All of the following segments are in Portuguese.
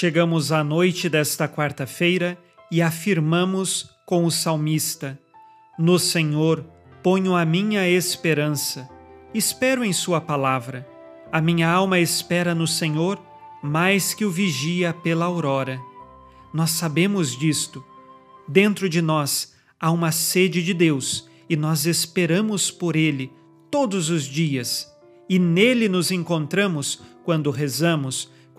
Chegamos à noite desta quarta-feira e afirmamos com o salmista: No Senhor ponho a minha esperança. Espero em Sua palavra. A minha alma espera no Senhor mais que o vigia pela aurora. Nós sabemos disto. Dentro de nós há uma sede de Deus e nós esperamos por Ele todos os dias. E nele nos encontramos quando rezamos,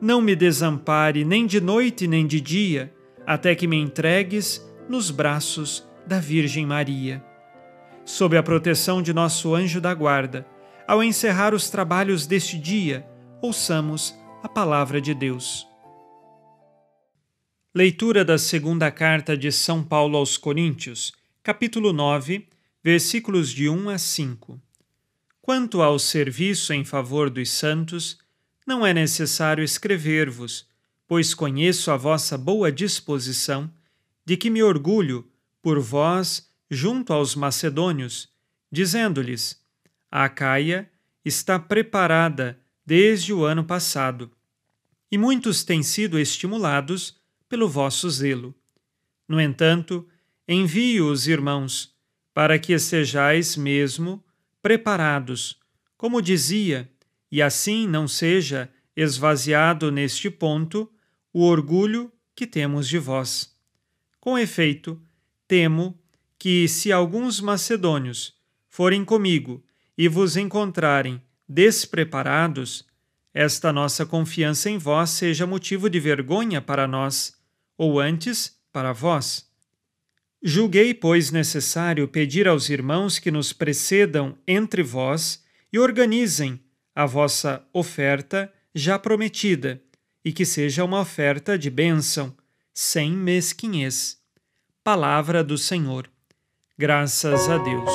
não me desampare nem de noite nem de dia, até que me entregues nos braços da Virgem Maria. Sob a proteção de nosso anjo da guarda, ao encerrar os trabalhos deste dia, ouçamos a palavra de Deus. Leitura da segunda carta de São Paulo aos Coríntios, capítulo 9, versículos de 1 a 5. Quanto ao serviço em favor dos santos, não é necessário escrever-vos, pois conheço a vossa boa disposição, de que me orgulho por vós junto aos macedônios, dizendo-lhes: a Acaia está preparada desde o ano passado, e muitos têm sido estimulados pelo vosso zelo. No entanto, envio os irmãos, para que estejais mesmo preparados, como dizia, e assim não seja esvaziado neste ponto o orgulho que temos de vós. Com efeito, temo que, se alguns macedônios forem comigo e vos encontrarem despreparados, esta nossa confiança em vós seja motivo de vergonha para nós, ou antes, para vós. Julguei, pois, necessário pedir aos irmãos que nos precedam entre vós e organizem a vossa oferta já prometida, e que seja uma oferta de bênção, sem mesquinhez. Palavra do Senhor. Graças a Deus.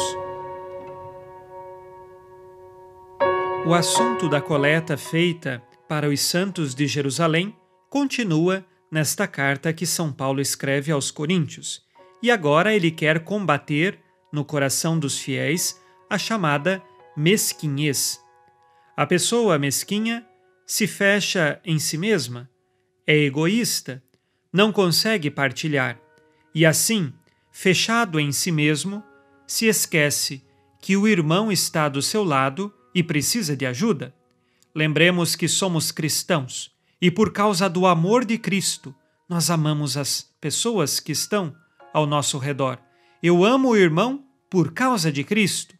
O assunto da coleta feita para os santos de Jerusalém continua nesta carta que São Paulo escreve aos Coríntios, e agora ele quer combater no coração dos fiéis a chamada mesquinhez. A pessoa mesquinha se fecha em si mesma, é egoísta, não consegue partilhar e assim, fechado em si mesmo, se esquece que o irmão está do seu lado e precisa de ajuda? Lembremos que somos cristãos e, por causa do amor de Cristo, nós amamos as pessoas que estão ao nosso redor. Eu amo o irmão por causa de Cristo.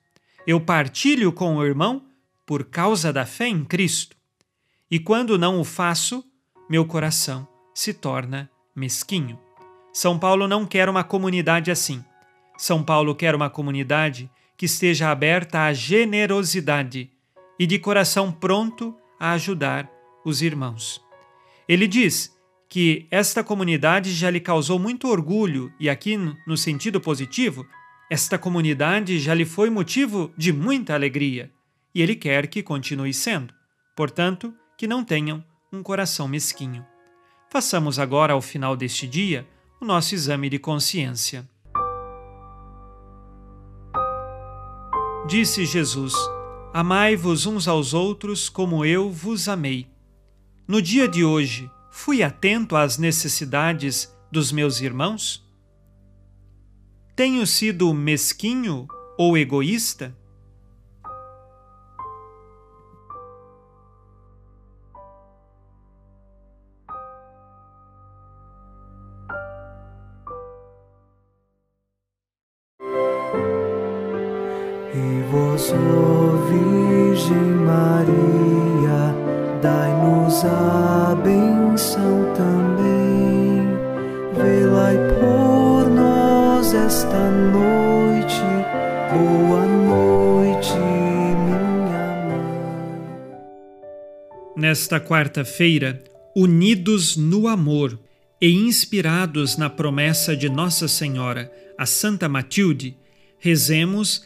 Eu partilho com o irmão por causa da fé em Cristo. E quando não o faço, meu coração se torna mesquinho. São Paulo não quer uma comunidade assim. São Paulo quer uma comunidade que esteja aberta à generosidade e de coração pronto a ajudar os irmãos. Ele diz que esta comunidade já lhe causou muito orgulho, e aqui no sentido positivo, esta comunidade já lhe foi motivo de muita alegria, e ele quer que continue sendo. Portanto, que não tenham um coração mesquinho. Façamos agora, ao final deste dia, o nosso exame de consciência. Disse Jesus: Amai-vos uns aos outros como eu vos amei. No dia de hoje, fui atento às necessidades dos meus irmãos? Tenho sido mesquinho ou egoísta? Virgem Maria, dai-nos a benção também. Por nós esta noite. Boa noite, minha mãe. Nesta quarta-feira, unidos no amor e inspirados na promessa de Nossa Senhora, a Santa Matilde, rezemos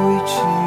watching